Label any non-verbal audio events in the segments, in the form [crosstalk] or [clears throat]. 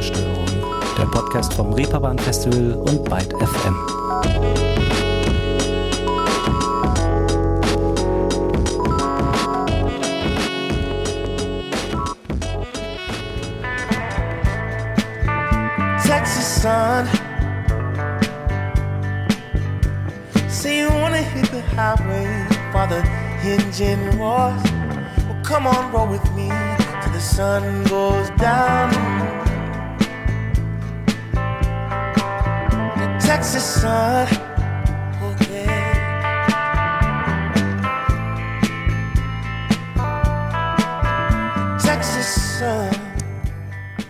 Ruhestörung, der Podcast vom Reeperbahn Festival und Byte FM. Texas sun. Say you wanna hit the highway for the engine roars. Well, come on, roll with me till the sun goes down. Texas sun. Oh, yeah. Texas sun.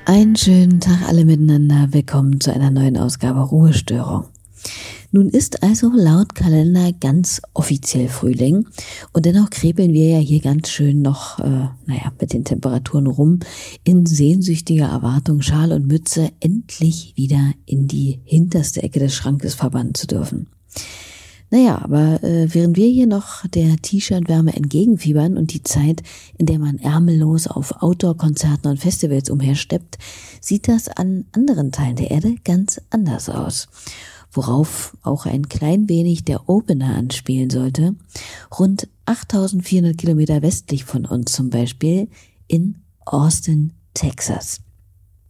Einen schönen Tag alle miteinander. Willkommen zu einer neuen Ausgabe Ruhestörung. Nun ist also laut Kalender ganz offiziell Frühling und dennoch krebeln wir ja hier ganz schön noch, äh, naja, mit den Temperaturen rum, in sehnsüchtiger Erwartung, Schal und Mütze endlich wieder in die hinterste Ecke des Schrankes verbannen zu dürfen. Naja, aber äh, während wir hier noch der T-Shirt-Wärme entgegenfiebern und die Zeit, in der man ärmellos auf Outdoor-Konzerten und Festivals umhersteppt, sieht das an anderen Teilen der Erde ganz anders aus. Worauf auch ein klein wenig der Opener anspielen sollte. Rund 8400 Kilometer westlich von uns zum Beispiel in Austin, Texas.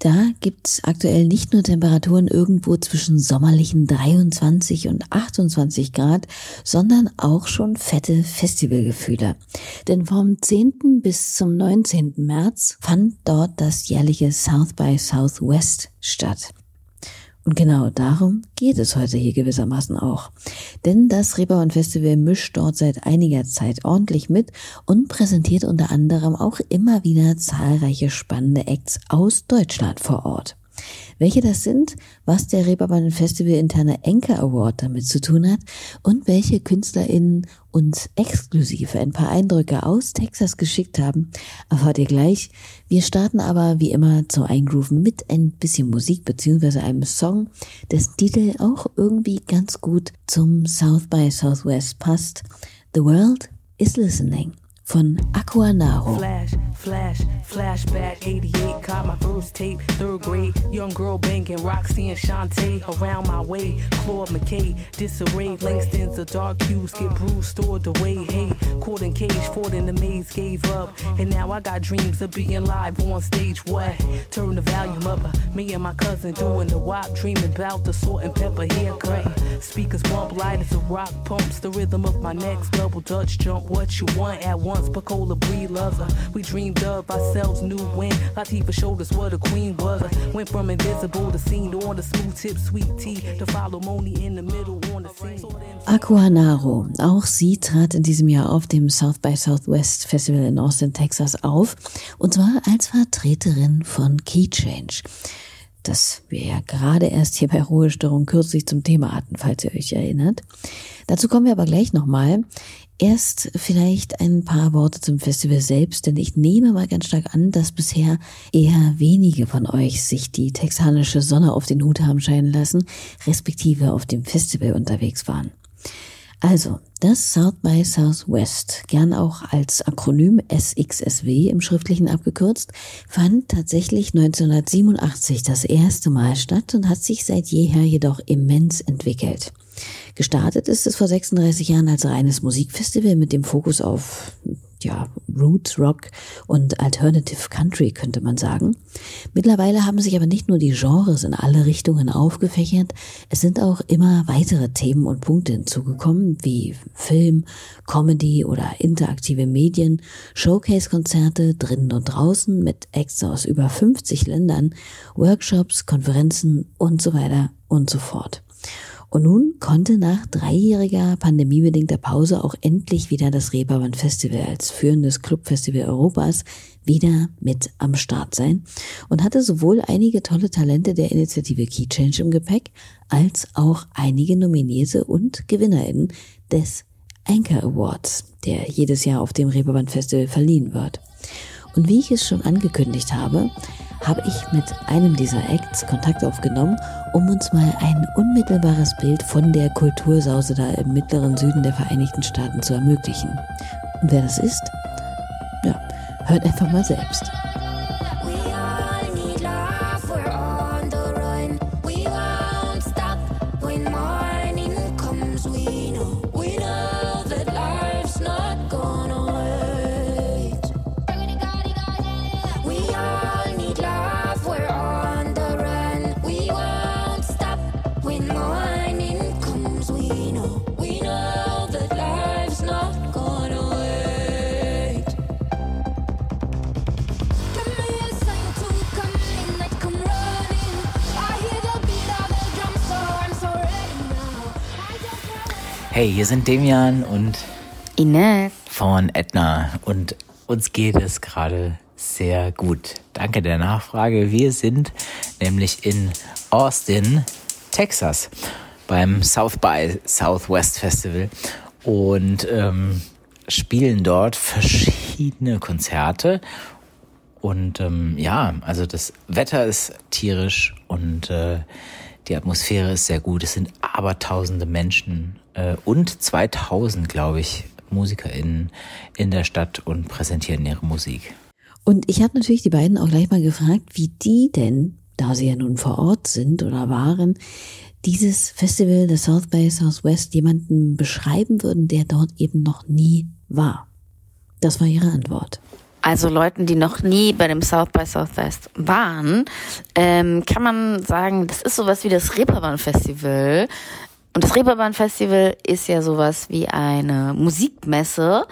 Da gibt's aktuell nicht nur Temperaturen irgendwo zwischen sommerlichen 23 und 28 Grad, sondern auch schon fette Festivalgefühle. Denn vom 10. bis zum 19. März fand dort das jährliche South by Southwest statt. Und genau darum geht es heute hier gewissermaßen auch. Denn das Reeperbahn Festival mischt dort seit einiger Zeit ordentlich mit und präsentiert unter anderem auch immer wieder zahlreiche spannende Acts aus Deutschland vor Ort. Welche das sind, was der Reeperbahn Festival interne Anchor Award damit zu tun hat und welche KünstlerInnen uns exklusiv ein paar Eindrücke aus Texas geschickt haben, erfahrt ihr gleich. Wir starten aber wie immer zum Eingrooven mit ein bisschen Musik beziehungsweise einem Song, dessen Titel auch irgendwie ganz gut zum South by Southwest passt. The World is Listening von Aquanaro. Flash, flash, flashback, 88, caught my first tape, third grade, young girl banging, Roxy and Shantae, around my way, Claude McKay, disarray, Langston's a dark cues, get bruised, stored away, hey, caught in cage, fought in the maze, gave up, and now I got dreams of being live on stage, what? Turn the volume up, uh, me and my cousin doing the wop, dreaming about the salt and pepper haircut, speakers bump light as a rock pumps, the rhythm of my next double dutch jump, what you want at once, Pacola breed lover, we dreamed of ourselves, new when Latifah showed us what a queen was, went from invisible to seen on the smooth tip, sweet tea, to follow Moni in the middle on the scene. Aquanaro. Auch sie trat in diesem Jahr auf dem South by Southwest Festival in Austin, Texas auf. Und zwar als Vertreterin von Key Change. Das wir ja gerade erst hier bei Ruhestörung kürzlich zum Thema hatten, falls ihr euch erinnert. Dazu kommen wir aber gleich nochmal. Erst vielleicht ein paar Worte zum Festival selbst, denn ich nehme mal ganz stark an, dass bisher eher wenige von euch sich die texanische Sonne auf den Hut haben scheinen lassen, respektive auf dem Festival unterwegs waren. Also, das South by Southwest, gern auch als Akronym SXSW im Schriftlichen abgekürzt, fand tatsächlich 1987 das erste Mal statt und hat sich seit jeher jedoch immens entwickelt. Gestartet ist es vor 36 Jahren als reines Musikfestival mit dem Fokus auf ja, Roots, Rock und Alternative Country, könnte man sagen. Mittlerweile haben sich aber nicht nur die Genres in alle Richtungen aufgefächert, es sind auch immer weitere Themen und Punkte hinzugekommen, wie Film, Comedy oder interaktive Medien, Showcase-Konzerte drinnen und draußen mit Acts aus über 50 Ländern, Workshops, Konferenzen und so weiter und so fort. Und nun konnte nach dreijähriger pandemiebedingter Pause auch endlich wieder das Reeperbahn Festival als führendes Clubfestival Europas wieder mit am Start sein und hatte sowohl einige tolle Talente der Initiative Key Change im Gepäck, als auch einige Nominierte und GewinnerInnen des Anchor Awards, der jedes Jahr auf dem Reeperbahn Festival verliehen wird. Und wie ich es schon angekündigt habe, habe ich mit einem dieser Acts Kontakt aufgenommen, um uns mal ein unmittelbares Bild von der Kultursause da im mittleren Süden der Vereinigten Staaten zu ermöglichen. Und wer das ist? Ja, hört einfach mal selbst. Hey, hier sind Demian und Ines von Edna und uns geht es gerade sehr gut. Danke der Nachfrage. Wir sind nämlich in Austin, Texas beim South by Southwest Festival und ähm, spielen dort verschiedene Konzerte. Und ähm, ja, also das Wetter ist tierisch und äh, die Atmosphäre ist sehr gut. Es sind aber tausende Menschen äh, und 2000, glaube ich, MusikerInnen in der Stadt und präsentieren ihre Musik. Und ich habe natürlich die beiden auch gleich mal gefragt, wie die denn, da sie ja nun vor Ort sind oder waren, dieses Festival, der South by Southwest, jemanden beschreiben würden, der dort eben noch nie war. Das war ihre Antwort. Also Leuten, die noch nie bei dem South by Southwest waren, ähm, kann man sagen, das ist sowas wie das Reeperbahn Festival. Und das Reeperbahn Festival ist ja sowas wie eine Musikmesse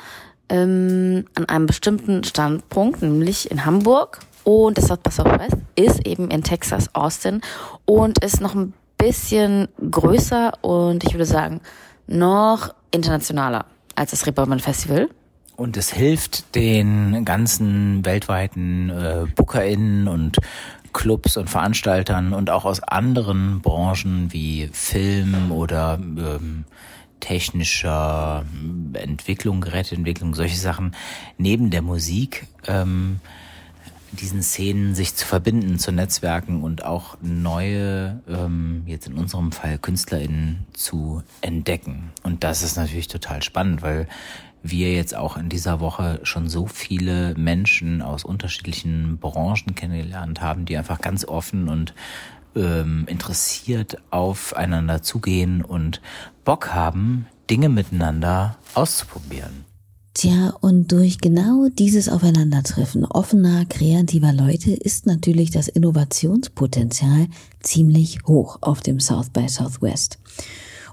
ähm, an einem bestimmten Standpunkt, nämlich in Hamburg. Und das South by Southwest ist eben in Texas, Austin und ist noch ein bisschen größer und ich würde sagen noch internationaler als das Reeperbahn Festival. Und es hilft den ganzen weltweiten äh, BookerInnen und Clubs und Veranstaltern und auch aus anderen Branchen wie Film oder ähm, technischer Entwicklung, Geräteentwicklung, solche Sachen neben der Musik ähm, diesen Szenen sich zu verbinden, zu Netzwerken und auch neue, ähm, jetzt in unserem Fall KünstlerInnen zu entdecken. Und das ist natürlich total spannend, weil wir jetzt auch in dieser Woche schon so viele Menschen aus unterschiedlichen Branchen kennengelernt haben, die einfach ganz offen und ähm, interessiert aufeinander zugehen und Bock haben, Dinge miteinander auszuprobieren. Tja, und durch genau dieses Aufeinandertreffen offener, kreativer Leute ist natürlich das Innovationspotenzial ziemlich hoch auf dem South by Southwest.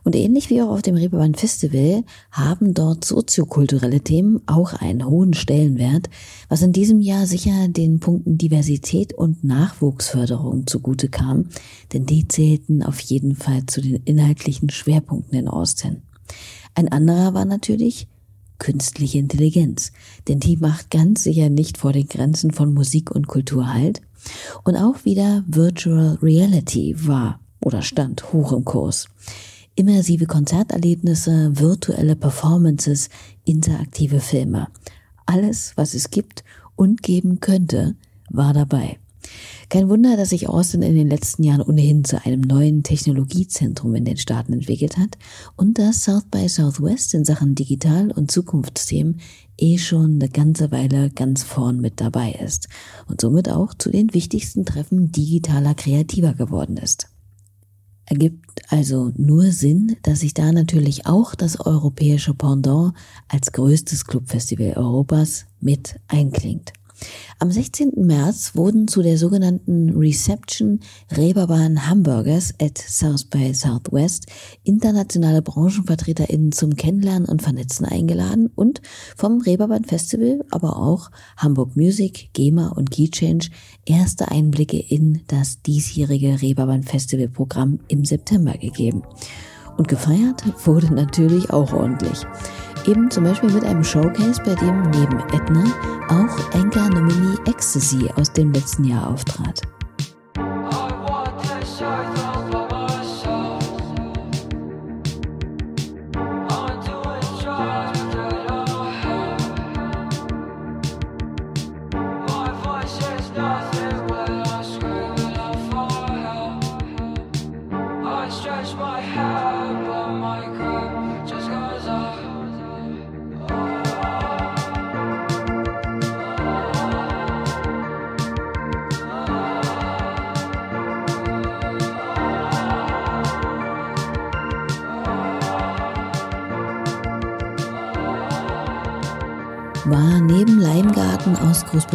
Und ähnlich wie auch auf dem Reeperbahn Festival haben dort soziokulturelle Themen auch einen hohen Stellenwert, was in diesem Jahr sicher den Punkten Diversität und Nachwuchsförderung zugute kam, denn die zählten auf jeden Fall zu den inhaltlichen Schwerpunkten in Austin. Ein anderer war natürlich künstliche Intelligenz, denn die macht ganz sicher nicht vor den Grenzen von Musik und Kultur halt. Und auch wieder Virtual Reality war oder stand hoch im Kurs. Immersive Konzerterlebnisse, virtuelle Performances, interaktive Filme. Alles, was es gibt und geben könnte, war dabei. Kein Wunder, dass sich Austin in den letzten Jahren ohnehin zu einem neuen Technologiezentrum in den Staaten entwickelt hat und dass South by Southwest in Sachen Digital- und Zukunftsthemen eh schon eine ganze Weile ganz vorn mit dabei ist und somit auch zu den wichtigsten Treffen digitaler Kreativer geworden ist. Ergibt also nur Sinn, dass sich da natürlich auch das europäische Pendant als größtes Clubfestival Europas mit einklingt. Am 16. März wurden zu der sogenannten Reception Reeperbahn Hamburgers at South by Southwest internationale BranchenvertreterInnen zum Kennenlernen und Vernetzen eingeladen und vom Reeperbahn Festival, aber auch Hamburg Music, GEMA und Keychange erste Einblicke in das diesjährige Reeperbahn Festival Programm im September gegeben. Und gefeiert wurde natürlich auch ordentlich. Eben zum Beispiel mit einem Showcase, bei dem neben Edna auch Anchor-Nominee Ecstasy aus dem letzten Jahr auftrat.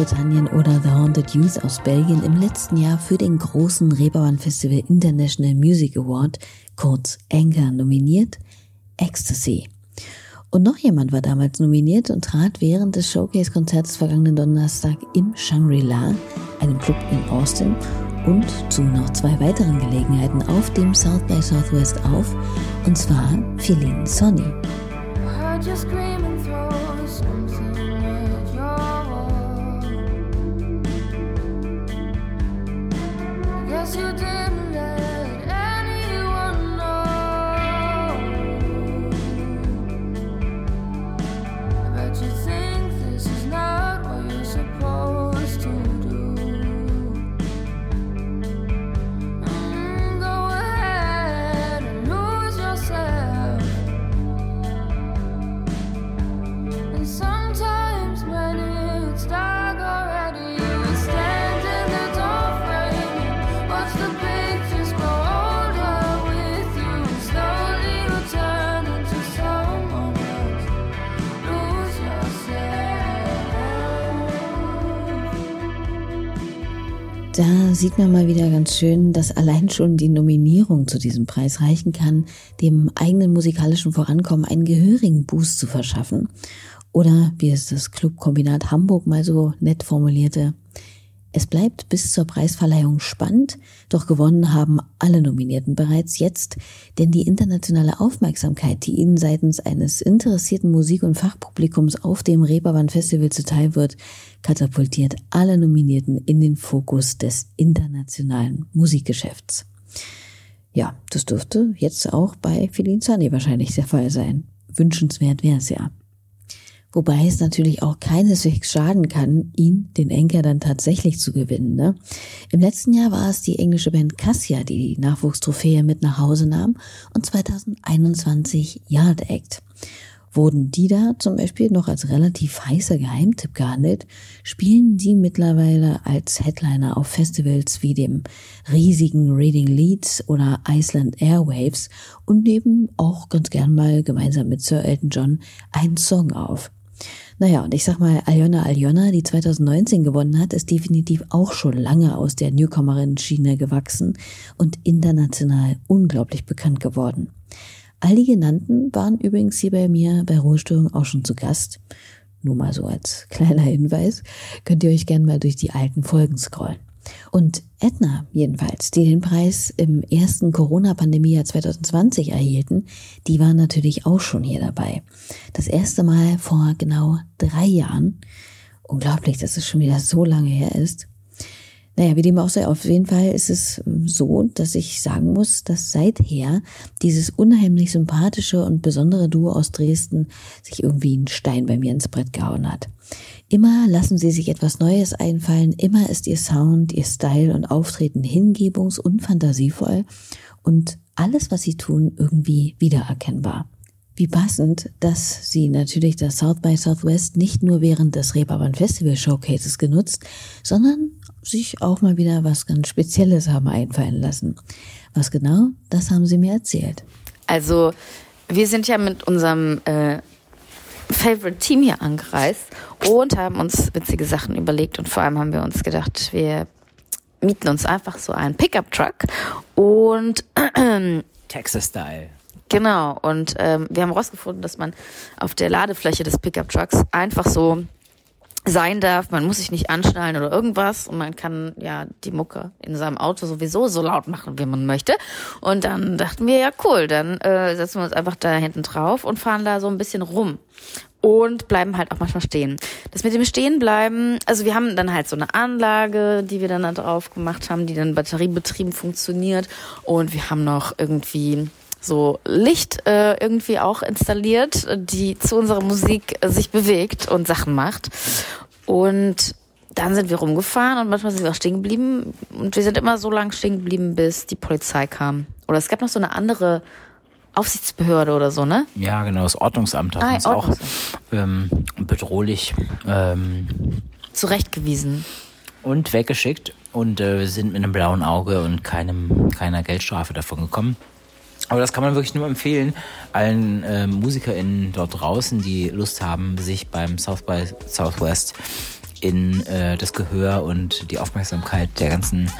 Großbritannien oder The Haunted Youth aus Belgien im letzten Jahr für den großen Reeperbahn Festival International Music Award, kurz Anchor, nominiert, Ecstasy. Und noch jemand war damals nominiert und trat während des Showcase-Konzerts vergangenen Donnerstag im Shangri-La, einem Club in Austin, und zu noch zwei weiteren Gelegenheiten auf dem South by Southwest auf, und zwar Feline Sonny. Sieht man mal wieder ganz schön, dass allein schon die Nominierung zu diesem Preis reichen kann, dem eigenen musikalischen Vorankommen einen gehörigen Boost zu verschaffen. Oder wie es das Clubkombinat Hamburg mal so nett formulierte, es bleibt bis zur Preisverleihung spannend, doch gewonnen haben alle Nominierten bereits jetzt, denn die internationale Aufmerksamkeit, die ihnen seitens eines interessierten Musik- und Fachpublikums auf dem Reeperbahn Festival zuteil wird, katapultiert alle Nominierten in den Fokus des internationalen Musikgeschäfts. Ja, das dürfte jetzt auch bei Feline Sunny wahrscheinlich der Fall sein. Wünschenswert wäre es ja. Wobei es natürlich auch keineswegs schaden kann, ihn, den Enker, dann tatsächlich zu gewinnen. Ne? Im letzten Jahr war es die englische Band Cassia, die die Nachwuchstrophäe mit nach Hause nahm und 2021 Yard Act. Wurden die da zum Beispiel noch als relativ heißer Geheimtipp gehandelt, spielen die mittlerweile als Headliner auf Festivals wie dem riesigen Reading Leeds oder Iceland Airwaves und nehmen auch ganz gern mal gemeinsam mit Sir Elton John einen Song auf. Naja, und ich sag mal, Aljona Aljona, die 2019 gewonnen hat, ist definitiv auch schon lange aus der Newcomerin-Schiene gewachsen und international unglaublich bekannt geworden. All die genannten waren übrigens hier bei mir bei Ruhestörung auch schon zu Gast. Nur mal so als kleiner [laughs] Hinweis, könnt ihr euch gerne mal durch die alten Folgen scrollen. Und Edna jedenfalls, die den Preis im ersten Corona-Pandemiejahr 2020 erhielten, die waren natürlich auch schon hier dabei. Das erste Mal vor genau drei Jahren. Unglaublich, dass es schon wieder so lange her ist. Naja, wie dem auch sei, auf jeden Fall ist es so, dass ich sagen muss, dass seither dieses unheimlich sympathische und besondere Duo aus Dresden sich irgendwie einen Stein bei mir ins Brett gehauen hat. Immer lassen sie sich etwas Neues einfallen, immer ist ihr Sound, ihr Style und Auftreten hingebungs- und fantasievoll und alles, was sie tun, irgendwie wiedererkennbar. Wie passend, dass sie natürlich das South by Southwest nicht nur während des Reeperbahn Festival Showcases genutzt, sondern sich auch mal wieder was ganz Spezielles haben einfallen lassen. Was genau, das haben sie mir erzählt. Also, wir sind ja mit unserem äh, Favorite Team hier angereist und haben uns witzige Sachen überlegt und vor allem haben wir uns gedacht, wir mieten uns einfach so einen Pickup-Truck und [clears throat] Texas-Style. Genau, und ähm, wir haben herausgefunden, dass man auf der Ladefläche des Pickup-Trucks einfach so sein darf, man muss sich nicht anschnallen oder irgendwas und man kann ja die Mucke in seinem Auto sowieso so laut machen, wie man möchte. Und dann dachten wir, ja cool, dann äh, setzen wir uns einfach da hinten drauf und fahren da so ein bisschen rum und bleiben halt auch manchmal stehen. Das mit dem Stehenbleiben, also wir haben dann halt so eine Anlage, die wir dann da drauf gemacht haben, die dann batteriebetrieben funktioniert und wir haben noch irgendwie so Licht äh, irgendwie auch installiert, die zu unserer Musik äh, sich bewegt und Sachen macht. Und dann sind wir rumgefahren und manchmal sind wir auch stehen geblieben. Und wir sind immer so lange stehen geblieben, bis die Polizei kam. Oder es gab noch so eine andere Aufsichtsbehörde oder so, ne? Ja, genau, das Ordnungsamt hat Ah, uns auch Ordnungsamt. ähm, bedrohlich ähm, Zurechtgewiesen. und weggeschickt und äh, wir sind mit einem blauen Auge und keinem, keiner Geldstrafe davon gekommen. Aber das kann man wirklich nur empfehlen, allen äh, MusikerInnen dort draußen, die Lust haben, sich beim South by Southwest in äh, das Gehör und die Aufmerksamkeit der ganzen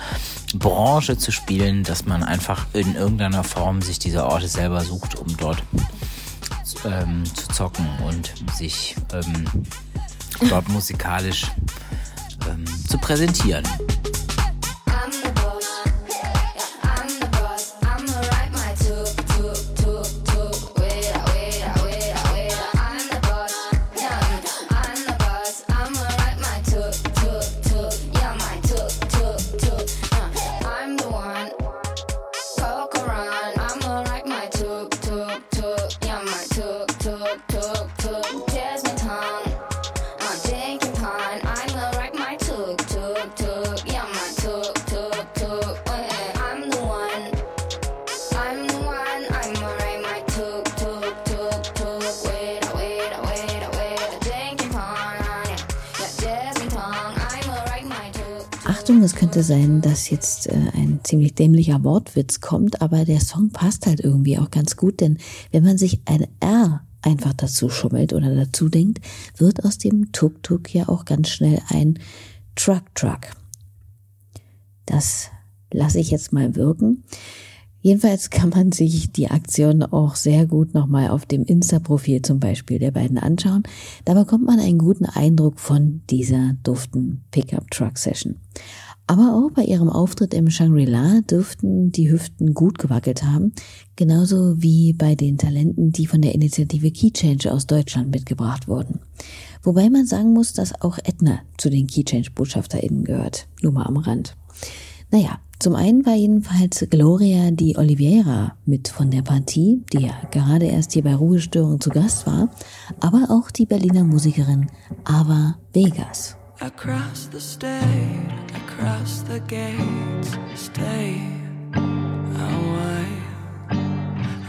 Branche zu spielen, dass man einfach in irgendeiner Form sich diese Orte selber sucht, um dort ähm, zu zocken und sich ähm, dort musikalisch ähm, zu präsentieren. Achtung, es könnte sein, dass jetzt äh, ein ziemlich dämlicher Wortwitz kommt, aber der Song passt halt irgendwie auch ganz gut, denn wenn man sich ein R einfach dazu schummelt oder dazu denkt, wird aus dem Tuk-Tuk ja auch ganz schnell ein Truck-Truck. Das lasse ich jetzt mal wirken. Jedenfalls kann man sich die Aktion auch sehr gut nochmal auf dem Insta-Profil zum Beispiel der beiden anschauen. Da bekommt man einen guten Eindruck von dieser duften Pickup-Truck-Session. Aber auch bei ihrem Auftritt im Shangri-La dürften die Hüften gut gewackelt haben, genauso wie bei den Talenten, die von der Initiative Key Change aus Deutschland mitgebracht wurden. Wobei man sagen muss, dass auch Edna zu den Key Change BotschafterInnen gehört. Nur mal am Rand. Naja, zum einen war jedenfalls Gloria Di Oliveira mit von der Partie, die ja gerade erst hier bei Ruhestörung zu Gast war, aber auch die Berliner Musikerin Ava Vegas. Across the state, across the gates, stay a while.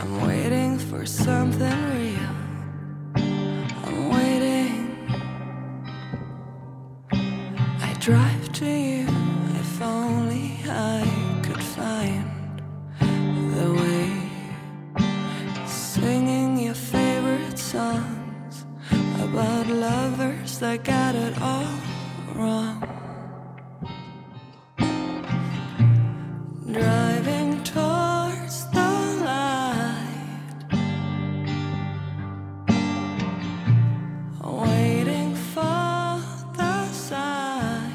I'm waiting for something real. I'm waiting. I drive to you if only that got it all wrong. Driving towards the light, waiting for the sign.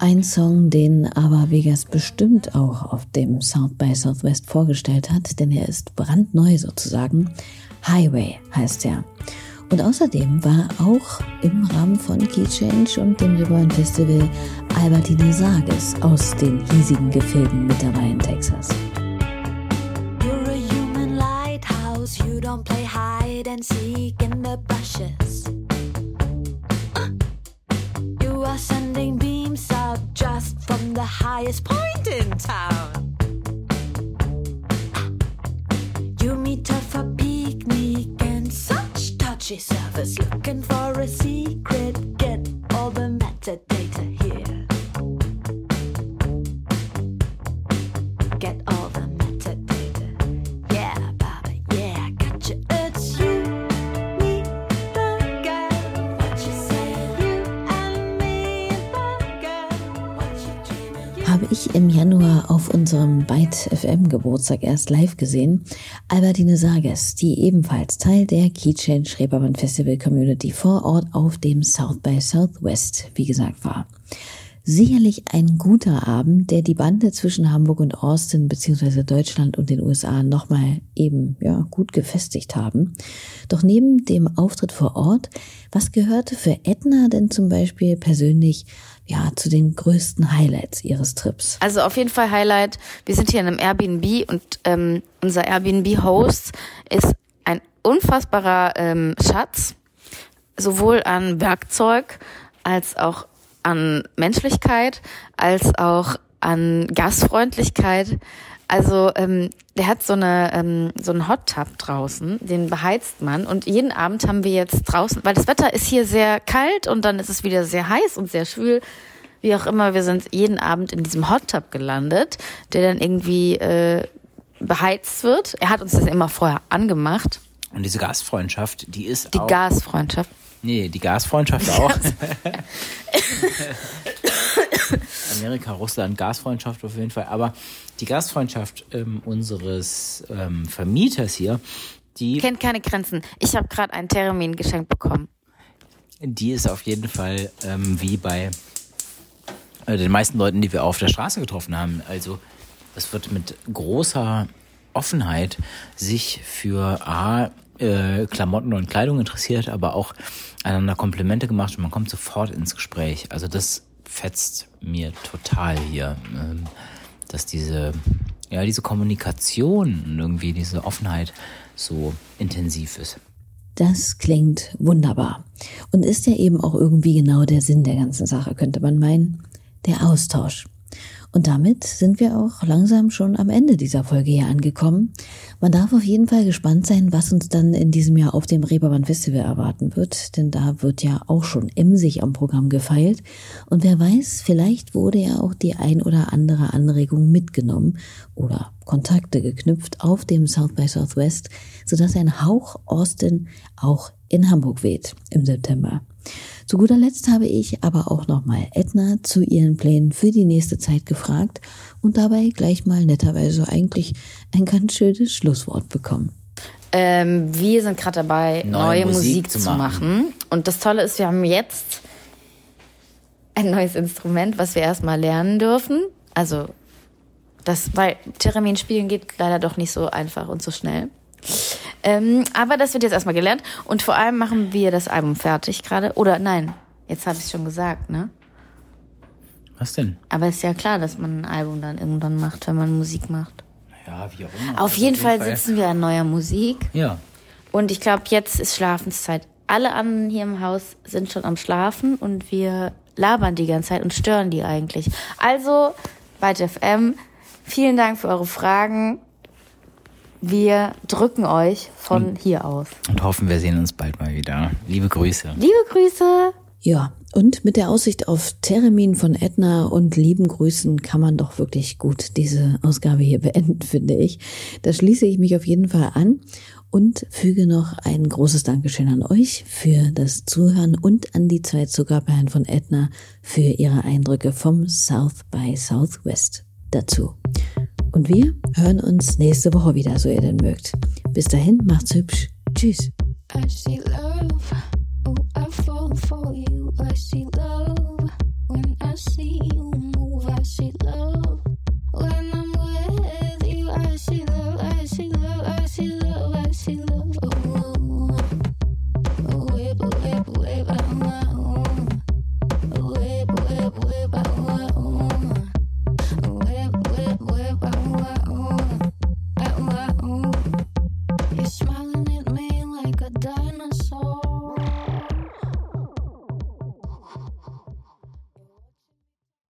Ein Song, den Ava Vegas bestimmt auch auf dem South by Southwest vorgestellt hat, denn er ist brandneu sozusagen. Highway heißt er. Und außerdem war auch im Rahmen von Key Change und dem Reborn Festival Albertine Sages aus den hiesigen Gefilden mit dabei in Texas. You're a human lighthouse. You don't play hide and seek in the bushes. You are sending beams out just from the highest point in town. patchy surface Byte FM Geburtstag erst live gesehen. Albertine Sages, die ebenfalls Teil der Key Change Reeperbahn Festival Community vor Ort auf dem South by Southwest, wie gesagt, war. Sicherlich ein guter Abend, der die Bande zwischen Hamburg und Austin beziehungsweise Deutschland und den USA nochmal eben ja gut gefestigt haben. Doch neben dem Auftritt vor Ort, was gehörte für Edna denn zum Beispiel persönlich ja zu den größten Highlights ihres Trips? Also auf jeden Fall Highlight. Wir sind hier in einem Airbnb und ähm, unser Airbnb-Host ist ein unfassbarer ähm, Schatz, sowohl an Werkzeug als auch an Menschlichkeit, als auch an Gastfreundlichkeit. Also ähm, der hat so eine ähm, so einen Hot Tub draußen, den beheizt man und jeden Abend haben wir jetzt draußen, weil das Wetter ist hier sehr kalt und dann ist es wieder sehr heiß und sehr schwül. Wie auch immer, wir sind jeden Abend in diesem Hot Tub gelandet, der dann irgendwie äh, beheizt wird. Er hat uns das immer vorher angemacht. Und diese Gastfreundschaft, die ist Die auch... Gasfreundschaft. Nee, die Gasfreundschaft auch. [laughs] [laughs] [laughs] [laughs] Amerika, Russland, Gasfreundschaft auf jeden Fall. Aber die Gastfreundschaft ähm, unseres ähm, Vermieters hier, die, Kennt keine Grenzen. Ich habe gerade einen Termin geschenkt bekommen. die ist auf jeden Fall ähm, wie bei äh, den meisten Leuten, die wir auf der Straße getroffen haben. Also es wird mit großer Offenheit sich für A, äh, Klamotten und Kleidung interessiert, aber auch einander Komplimente gemacht und man kommt sofort ins Gespräch. Also das fetzt mir total hier, ähm, dass diese, ja, diese Kommunikation und irgendwie diese Offenheit so intensiv ist. Das klingt wunderbar. Und ist ja eben auch irgendwie genau der Sinn der ganzen Sache, könnte man meinen. Der Austausch. Und damit sind wir auch langsam schon am Ende dieser Folge hier angekommen. Man darf auf jeden Fall gespannt sein, was uns dann in diesem Jahr auf dem Reeperbahn Festival erwarten wird, denn da wird ja auch schon emsig am Programm gefeilt. Und wer weiß, vielleicht wurde ja auch die ein oder andere Anregung mitgenommen oder Kontakte geknüpft auf dem South by Southwest, sodass ein Hauch Austin auch in Hamburg weht im September. Zu guter Letzt habe ich aber auch nochmal Edna zu ihren Plänen für die nächste Zeit gefragt und dabei gleich mal netterweise eigentlich ein ganz schönes Schlusswort bekommen. Ähm, wir sind gerade dabei, neue, Neue Musik, Musik zu zu machen. machen. Und das Tolle ist, wir haben jetzt ein neues Instrument, was wir erstmal lernen dürfen. Also, das, weil Theremin spielen geht leider doch nicht so einfach und so schnell. Ähm, aber das wird jetzt erstmal gelernt. Und vor allem machen wir das Album fertig gerade. Oder nein, jetzt habe ich es schon gesagt, ne? Was denn? Aber ist ja klar, dass man ein Album dann irgendwann macht, wenn man Musik macht. Ja, wie auch immer. Auf Also jeden Fall sitzen wir an neuer Musik. Ja. Und ich glaube, jetzt ist Schlafenszeit. Alle anderen hier im Haus sind schon am Schlafen und wir labern die ganze Zeit und stören die eigentlich. Also, bei FM, vielen Dank für eure Fragen. Wir drücken euch von hier aus. Und hoffen, wir sehen uns bald mal wieder. Liebe Grüße. Liebe Grüße! Ja, und mit der Aussicht auf Termin von Edna und lieben Grüßen kann man doch wirklich gut diese Ausgabe hier beenden, [laughs] finde ich. Da schließe ich mich auf jeden Fall an und füge noch ein großes Dankeschön an euch für das Zuhören und an die zwei Zuckerperlen von Edna für ihre Eindrücke vom South by Southwest dazu. Und wir hören uns nächste Woche wieder, so ihr denn mögt. Bis dahin, macht's hübsch. Tschüss. I see love. Oh, I fall for you. I see love. When I see you move, I see love. When I'm with you, I see love. I see love. I see love. I see love.